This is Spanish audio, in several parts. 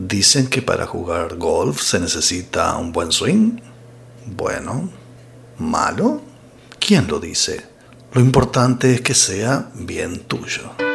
Dicen que para jugar golf se necesita un buen swing. Bueno, malo. ¿Quién lo dice? Lo importante es que sea bien tuyo.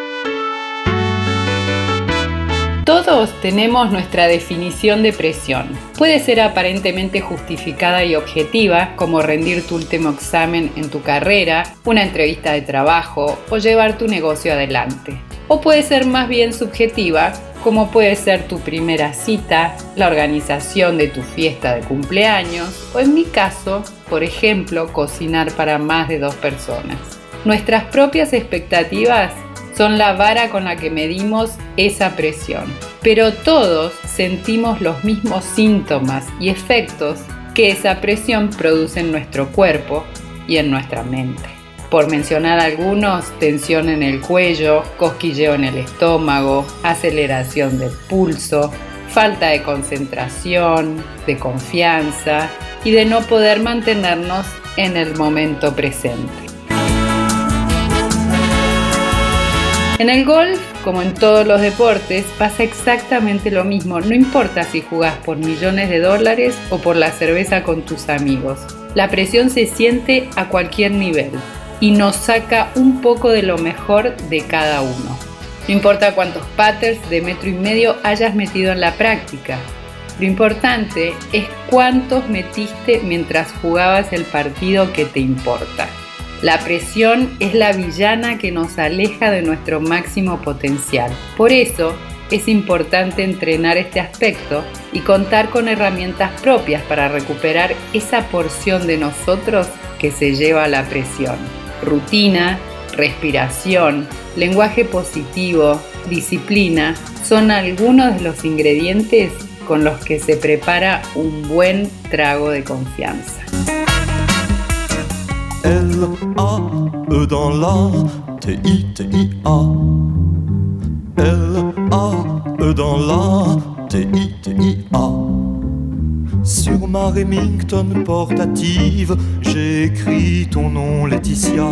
Tenemos nuestra definición de presión. Puede ser aparentemente justificada y objetiva, como rendir tu último examen en tu carrera, una entrevista de trabajo o llevar tu negocio adelante. O puede ser más bien subjetiva, como puede ser tu primera cita, la organización de tu fiesta de cumpleaños o en mi caso, por ejemplo, cocinar para más de dos personas. Nuestras propias expectativas son la vara con la que medimos esa presión. Pero todos sentimos los mismos síntomas y efectos que esa presión produce en nuestro cuerpo y en nuestra mente. Por mencionar algunos, tensión en el cuello, cosquilleo en el estómago, aceleración del pulso, falta de concentración, de confianza y de no poder mantenernos en el momento presente. En el golf, como en todos los deportes, pasa exactamente lo mismo, no importa si jugás por millones de dólares o por la cerveza con tus amigos. La presión se siente a cualquier nivel y nos saca un poco de lo mejor de cada uno. No importa cuántos patterns de metro y medio hayas metido en la práctica, lo importante es cuántos metiste mientras jugabas el partido que te importa. La presión es la villana que nos aleja de nuestro máximo potencial. Por eso es importante entrenar este aspecto y contar con herramientas propias para recuperar esa porción de nosotros que se lleva la presión. Rutina, respiración, lenguaje positivo, disciplina son algunos de los ingredientes con los que se prepara un buen trago de confianza. L-A-E dans la T-I-T-I-A. L-A-E dans la T-I-T-I-A. Sur ma Remington portative, j'ai écrit ton nom Laetitia.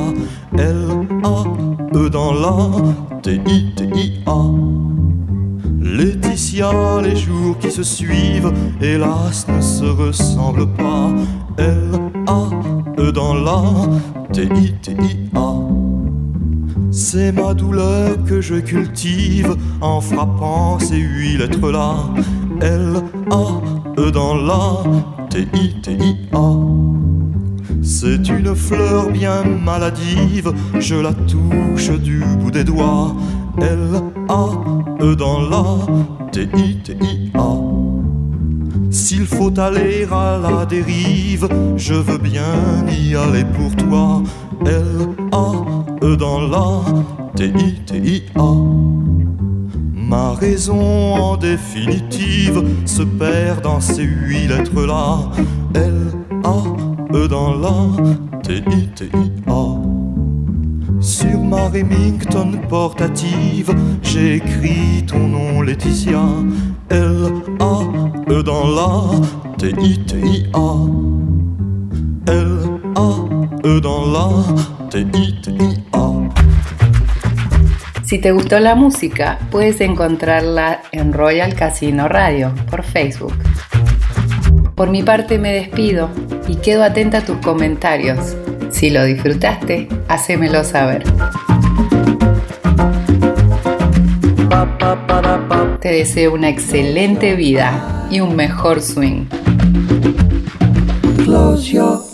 L-A-E dans la T-I-T-I-A. Laetitia, les jours qui se suivent, hélas, ne se ressemblent pas. Dans la. C'est ma douleur que je cultive en frappant ces huit lettres-là. L-A-E dans la T-I-T-I-A. C'est une fleur bien maladive, je la touche du bout des doigts. L-A-E dans la T-I-T-I-A. S'il faut aller à la dérive, je veux bien y aller pour toi. L-A-E dans la T-I-T-I-A. Ma raison en définitive se perd dans ces huit lettres-là. L-A-E dans la T-I-T-I-A. Sur ma Remington portative, j'ai écrit ton nom Laetitia. L-A-E dans la T-I-T-I-A. L-A-E dans la T-I-T-I-A. Si te gustó la música, puedes encontrarla en Royal Casino Radio por Facebook. Por mi parte me despido y quedo atenta a tus comentarios. Si lo disfrutaste, hacémelo saber. Te deseo una excelente vida y un mejor swing. Close your